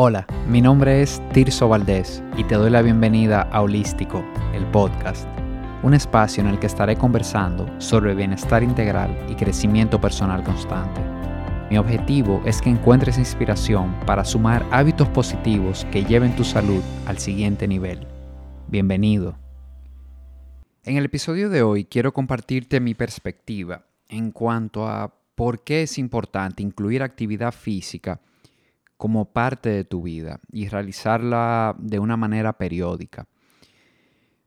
Hola, mi nombre es Tirso Valdés y te doy la bienvenida a Holístico, el podcast, un espacio en el que estaré conversando sobre bienestar integral y crecimiento personal constante. Mi objetivo es que encuentres inspiración para sumar hábitos positivos que lleven tu salud al siguiente nivel. Bienvenido. En el episodio de hoy quiero compartirte mi perspectiva en cuanto a por qué es importante incluir actividad física como parte de tu vida y realizarla de una manera periódica.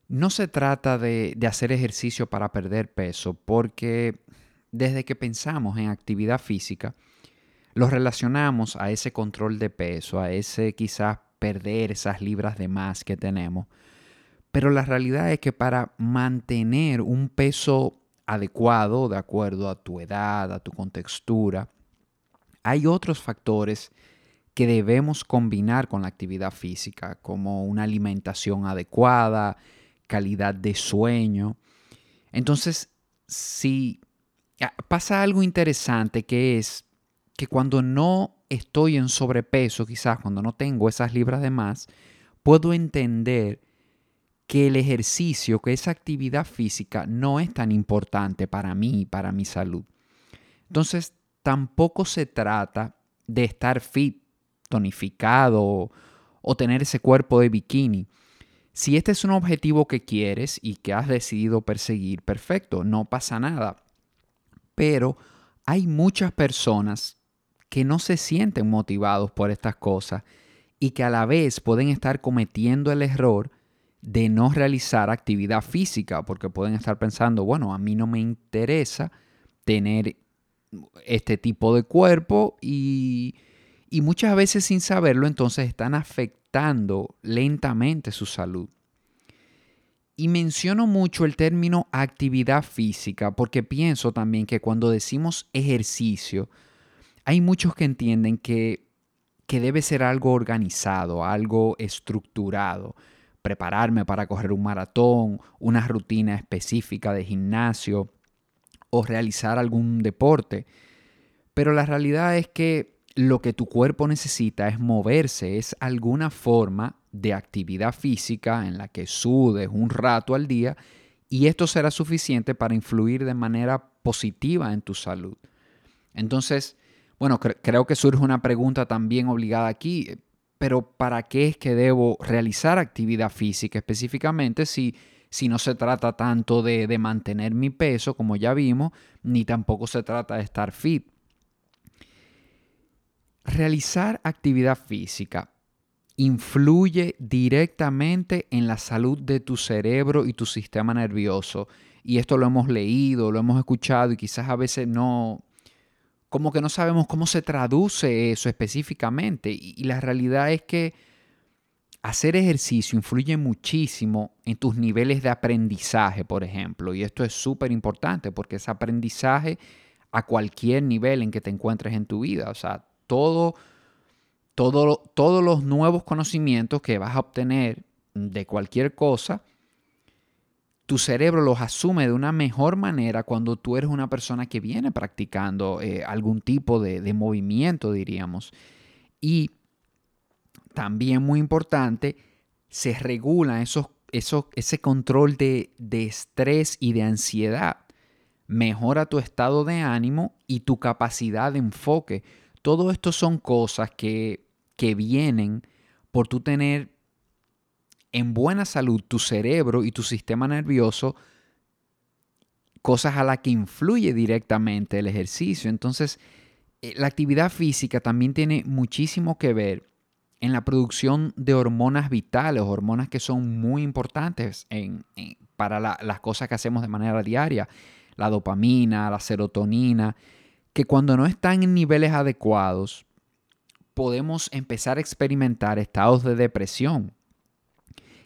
No se trata de, hacer ejercicio para perder peso, porque desde que pensamos en actividad física, lo relacionamos a ese control de peso, a ese quizás perder esas libras de más que tenemos. Pero la realidad es que para mantener un peso adecuado, de acuerdo a tu edad, a tu contextura, hay otros factores que debemos combinar con la actividad física, como una alimentación adecuada, calidad de sueño. Entonces, si ah, pasa algo interesante que es que cuando no estoy en sobrepeso, quizás cuando no tengo esas libras de más, puedo entender que el ejercicio, que esa actividad física no es tan importante para mí, para mi salud. Entonces, tampoco se trata de estar fit tonificado o, tener ese cuerpo de bikini. Si este es un objetivo que quieres y que has decidido perseguir, perfecto, no pasa nada. Pero hay muchas personas que no se sienten motivados por estas cosas y que a la vez pueden estar cometiendo el error de no realizar actividad física, porque pueden estar pensando, bueno, a mí no me interesa tener este tipo de cuerpo y, y muchas veces sin saberlo entonces están afectando lentamente su salud. Y menciono mucho el término actividad física porque pienso también que cuando decimos ejercicio, hay muchos que entienden que, que debe ser algo organizado, algo estructurado. Prepararme para correr un maratón, una rutina específica de gimnasio o realizar algún deporte. Pero la realidad es que lo que tu cuerpo necesita es moverse, es alguna forma de actividad física en la que sudes un rato al día y esto será suficiente para influir de manera positiva en tu salud. Entonces, bueno, creo que surge una pregunta también obligada aquí, pero ¿para qué es que debo realizar actividad física específicamente si, si no se trata tanto de, de mantener mi peso, como ya vimos, ni tampoco se trata de estar fit? Realizar actividad física influye directamente en la salud de tu cerebro y tu sistema nervioso. Y esto lo hemos leído, lo hemos escuchado y quizás a veces no, como que no sabemos cómo se traduce eso específicamente. Y, la realidad es que hacer ejercicio influye muchísimo en tus niveles de aprendizaje, por ejemplo. Y esto es súper importante porque es aprendizaje a cualquier nivel en que te encuentres en tu vida. O sea, todo, todos los nuevos conocimientos que vas a obtener de cualquier cosa, tu cerebro los asume de una mejor manera cuando tú eres una persona que viene practicando eh, algún tipo de, movimiento, diríamos. Y también muy importante, se regula esos, ese control de, de estrés y de ansiedad. Mejora tu estado de ánimo y tu capacidad de enfoque. Todo esto son cosas que, que vienen por tú tener en buena salud tu cerebro y tu sistema nervioso, cosas a las que influye directamente el ejercicio. Entonces, eh, la actividad física también tiene muchísimo que ver en la producción de hormonas vitales, hormonas que son muy importantes para las cosas que hacemos de manera diaria, la dopamina, la serotonina que cuando no están en niveles adecuados, podemos empezar a experimentar estados de depresión.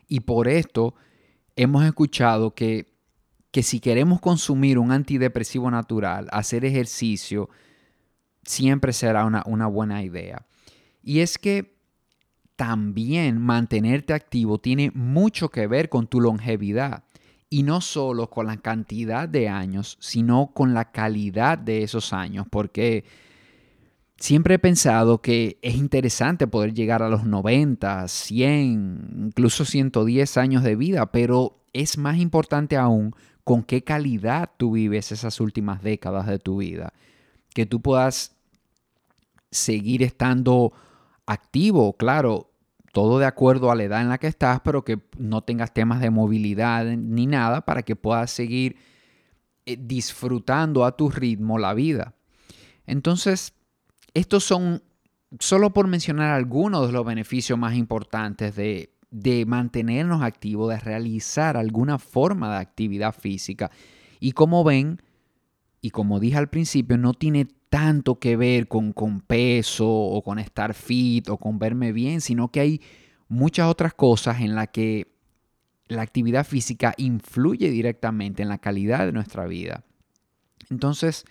Y por esto hemos escuchado que, que si queremos consumir un antidepresivo natural, hacer ejercicio, siempre será una, una buena idea. Y es que también mantenerte activo tiene mucho que ver con tu longevidad y no solo con la cantidad de años, sino con la calidad de esos años, porque siempre he pensado que es interesante poder llegar a los 90, 100, incluso 110 años de vida, pero es más importante aún con qué calidad tú vives esas últimas décadas de tu vida. Que tú puedas seguir estando activo, claro, todo de acuerdo a la edad en la que estás, pero que no tengas temas de movilidad ni nada para que puedas seguir eh, disfrutando a tu ritmo la vida. Entonces, estos son, solo por mencionar algunos de los beneficios más importantes de, de mantenernos activos, de realizar alguna forma de actividad física. Y como ven, y como dije al principio, no tiene tanto que ver con, con peso o con estar fit o con verme bien, sino que hay muchas otras cosas en las que la actividad física influye directamente en la calidad de nuestra vida. Entonces,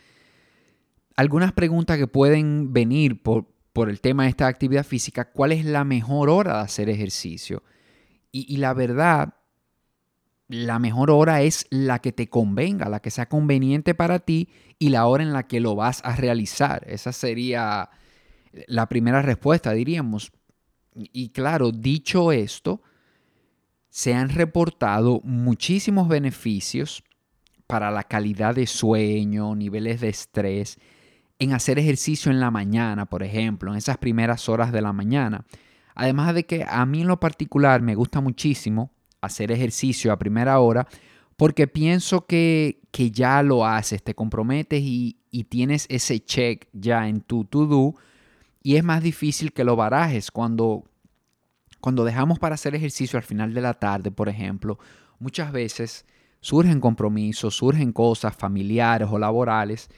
algunas preguntas que pueden venir por, por el tema de esta actividad física, ¿cuál es la mejor hora de hacer ejercicio? Y, y, la verdad, la mejor hora es la que te convenga, la que sea conveniente para ti y la hora en la que lo vas a realizar. Esa sería la primera respuesta, diríamos. Y claro, dicho esto, se han reportado muchísimos beneficios para la calidad de sueño, niveles de estrés, en hacer ejercicio en la mañana, por ejemplo, en esas primeras horas de la mañana. Además de que a mí en lo particular me gusta muchísimo hacer ejercicio a primera hora porque pienso que, que ya lo haces, te comprometes y, y tienes ese check ya en tu to-do y es más difícil que lo barajes cuando, cuando dejamos para hacer ejercicio al final de la tarde, por ejemplo, muchas veces surgen compromisos, surgen cosas familiares o laborales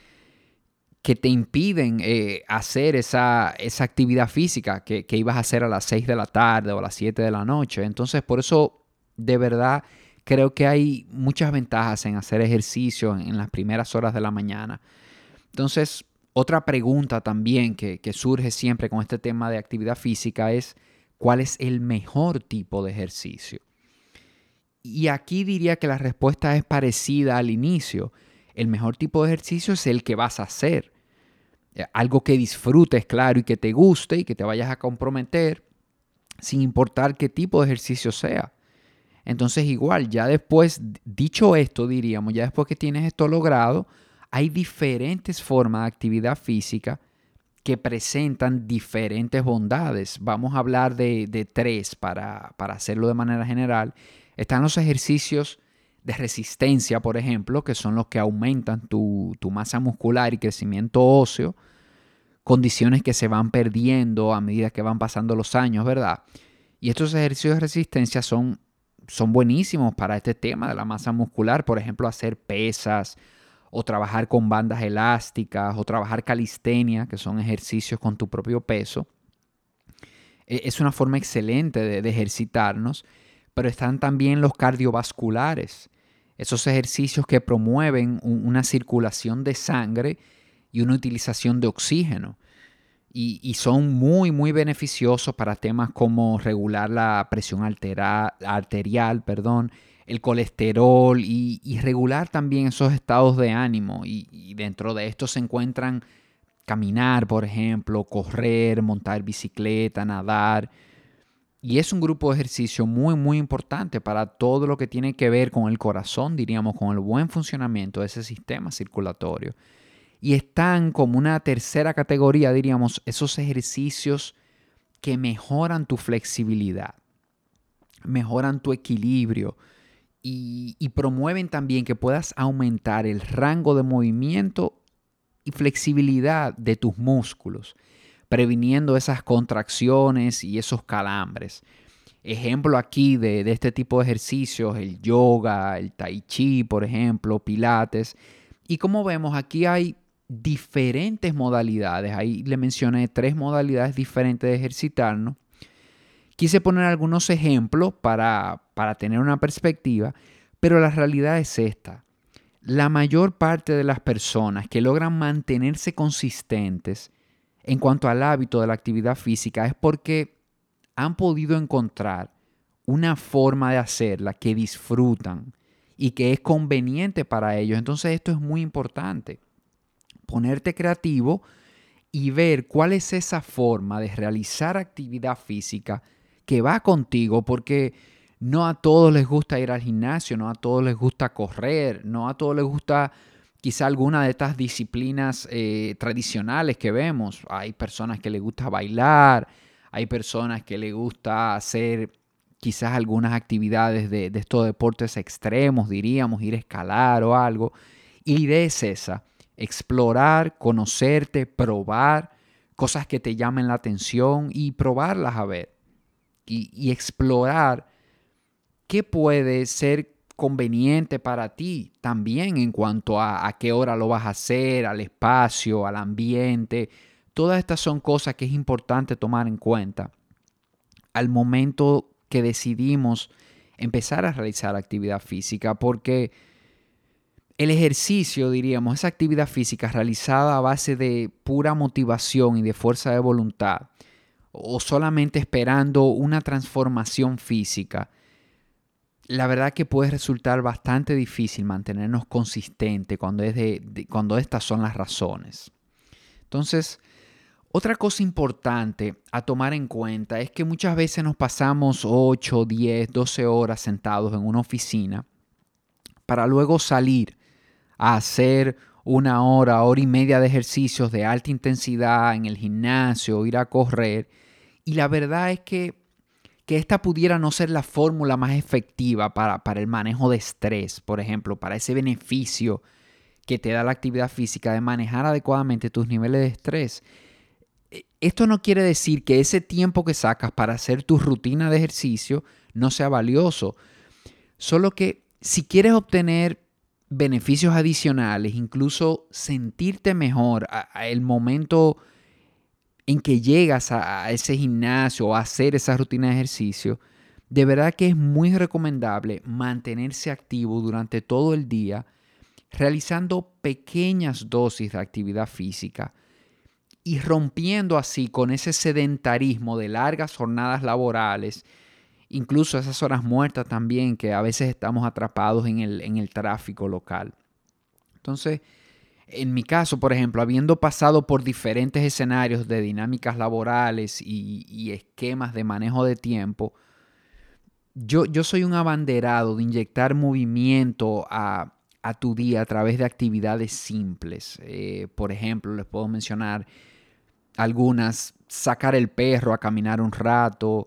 que te impiden eh, hacer esa, esa, actividad física que, que, ibas a hacer a las 6 de la tarde o a las 7 de la noche. Entonces, por eso, de verdad, creo que hay muchas ventajas en hacer ejercicio en, las primeras horas de la mañana. Entonces, otra pregunta también que, surge siempre con este tema de actividad física es, ¿cuál es el mejor tipo de ejercicio? Y aquí diría que la respuesta es parecida al inicio. El mejor tipo de ejercicio es el que vas a hacer. Eh, algo que disfrutes, claro, y que te guste y que te vayas a comprometer, sin importar qué tipo de ejercicio sea. Entonces igual, ya después, dicho esto, diríamos, ya después que tienes esto logrado, hay diferentes formas de actividad física que presentan diferentes bondades. Vamos a hablar de, tres para, para hacerlo de manera general. Están los ejercicios de resistencia, por ejemplo, que son los que aumentan tu, masa muscular y crecimiento óseo, condiciones que se van perdiendo a medida que van pasando los años, ¿verdad? Y estos ejercicios de resistencia son, son buenísimos para este tema de la masa muscular, por ejemplo, hacer pesas o trabajar con bandas elásticas o trabajar calistenia, que son ejercicios con tu propio peso. E, es una forma excelente de, de ejercitarnos, pero están también los cardiovasculares, esos ejercicios que promueven una circulación de sangre y una utilización de oxígeno. Y, son muy, muy beneficiosos para temas como regular la presión arterial, perdón, el colesterol y, regular también esos estados de ánimo. y dentro de esto se encuentran caminar, por ejemplo, correr, montar bicicleta, nadar y es un grupo de ejercicio muy, muy importante para todo lo que tiene que ver con el corazón, diríamos, con el buen funcionamiento de ese sistema circulatorio. Y están como una tercera categoría, diríamos, esos ejercicios que mejoran tu flexibilidad, mejoran tu equilibrio y, promueven también que puedas aumentar el rango de movimiento y flexibilidad de tus músculos previniendo esas contracciones y esos calambres. Ejemplo aquí de, este tipo de ejercicios, el yoga, el tai chi, por ejemplo, pilates. Y como vemos, aquí hay diferentes modalidades. Ahí le mencioné tres modalidades diferentes de ejercitarnos. Quise poner algunos ejemplos para, para tener una perspectiva, pero la realidad es esta. La mayor parte de las personas que logran mantenerse consistentes en cuanto al hábito de la actividad física es porque han podido encontrar una forma de hacerla que disfrutan y que es conveniente para ellos. Entonces esto es muy importante. Ponerte creativo y ver cuál es esa forma de realizar actividad física que va contigo, porque no a todos les gusta ir al gimnasio, no a todos les gusta correr, no a todos les gusta quizá alguna de estas disciplinas eh, tradicionales que vemos. Hay personas que les gusta bailar, hay personas que les gusta hacer quizás algunas actividades de, de estos deportes extremos, diríamos, ir a escalar o algo. Y la idea es esa, explorar, conocerte, probar cosas que te llamen la atención y probarlas a ver. Y, explorar qué puede ser conveniente para ti también en cuanto a, a qué hora lo vas a hacer, al espacio, al ambiente. Todas estas son cosas que es importante tomar en cuenta al momento que decidimos empezar a realizar actividad física, porque el ejercicio, diríamos, esa actividad física realizada a base de pura motivación y de fuerza de voluntad, o solamente esperando una transformación física, la verdad que puede resultar bastante difícil mantenernos consistentes cuando, es de, cuando estas son las razones. Entonces, otra cosa importante a tomar en cuenta es que muchas veces nos pasamos 8, 10, 12 horas sentados en una oficina para luego salir a hacer una hora, hora y media de ejercicios de alta intensidad en el gimnasio, ir a correr. Y la verdad es que, que esta pudiera no ser la fórmula más efectiva para, para el manejo de estrés, por ejemplo, para ese beneficio que te da la actividad física de manejar adecuadamente tus niveles de estrés. E, esto no quiere decir que ese tiempo que sacas para hacer tu rutina de ejercicio no sea valioso. Solo que si quieres obtener beneficios adicionales, incluso sentirte mejor a, el momento en que llegas a, ese gimnasio o a hacer esa rutina de ejercicio, de verdad que es muy recomendable mantenerse activo durante todo el día, realizando pequeñas dosis de actividad física y rompiendo así con ese sedentarismo de largas jornadas laborales incluso esas horas muertas también, que a veces estamos atrapados en el, en el tráfico local. Entonces, en mi caso, por ejemplo, habiendo pasado por diferentes escenarios de dinámicas laborales y, esquemas de manejo de tiempo, yo, yo, soy un abanderado de inyectar movimiento a, tu día a través de actividades simples. Eh, por ejemplo, les puedo mencionar algunas, sacar el perro a caminar un rato,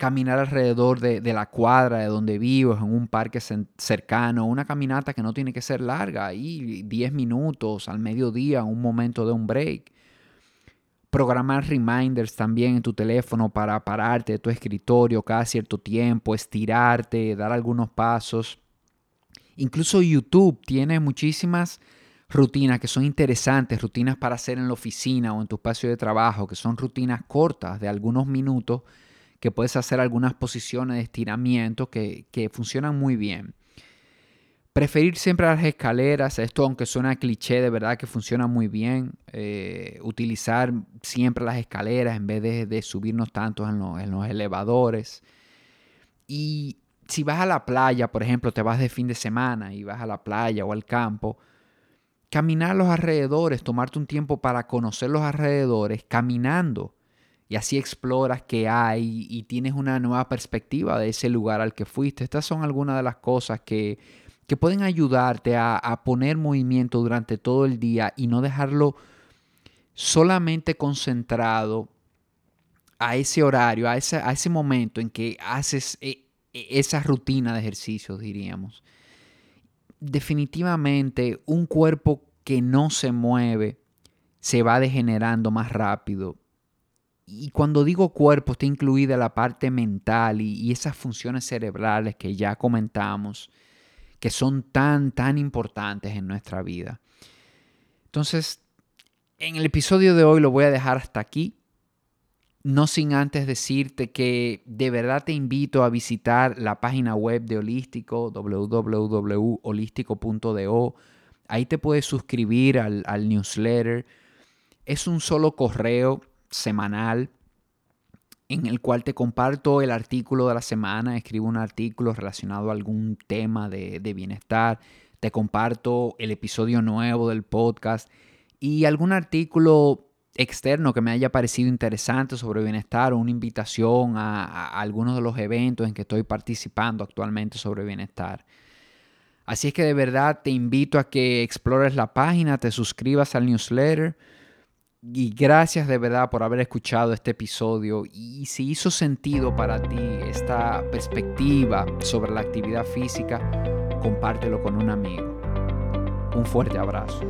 caminar alrededor de, la cuadra de donde vivo, en un parque cercano, una caminata que no tiene que ser larga, ahí 10 minutos al mediodía, un momento de un break. Programar reminders también en tu teléfono para pararte de tu escritorio cada cierto tiempo, estirarte, dar algunos pasos. Incluso YouTube tiene muchísimas rutinas que son interesantes, rutinas para hacer en la oficina o en tu espacio de trabajo, que son rutinas cortas de algunos minutos que puedes hacer algunas posiciones de estiramiento que, funcionan muy bien. Preferir siempre las escaleras, esto aunque suena cliché, de verdad que funciona muy bien. Eh, utilizar siempre las escaleras en vez de, subirnos tanto en, en los elevadores. Y si vas a la playa, por ejemplo, te vas de fin de semana y vas a la playa o al campo, caminar los alrededores, tomarte un tiempo para conocer los alrededores, caminando y así exploras qué hay y tienes una nueva perspectiva de ese lugar al que fuiste. Estas son algunas de las cosas que, pueden ayudarte a, poner movimiento durante todo el día y no dejarlo solamente concentrado a ese horario, a ese, a ese momento en que haces e, e, esa rutina de ejercicios, diríamos. Definitivamente un cuerpo que no se mueve se va degenerando más rápido y cuando digo cuerpo está incluida la parte mental y, esas funciones cerebrales que ya comentamos, que son tan, tan importantes en nuestra vida. Entonces, en el episodio de hoy lo voy a dejar hasta aquí. No sin antes decirte que de verdad te invito a visitar la página web de Holístico, www.holístico.do. Ahí te puedes suscribir al, al newsletter. Es un solo correo semanal en el cual te comparto el artículo de la semana, escribo un artículo relacionado a algún tema de, bienestar, te comparto el episodio nuevo del podcast y algún artículo externo que me haya parecido interesante sobre bienestar o una invitación a, a, algunos de los eventos en que estoy participando actualmente sobre bienestar. Así es que de verdad te invito a que explores la página, te suscribas al newsletter y gracias de verdad por haber escuchado este episodio y si hizo sentido para ti esta perspectiva sobre la actividad física, compártelo con un amigo. Un fuerte abrazo.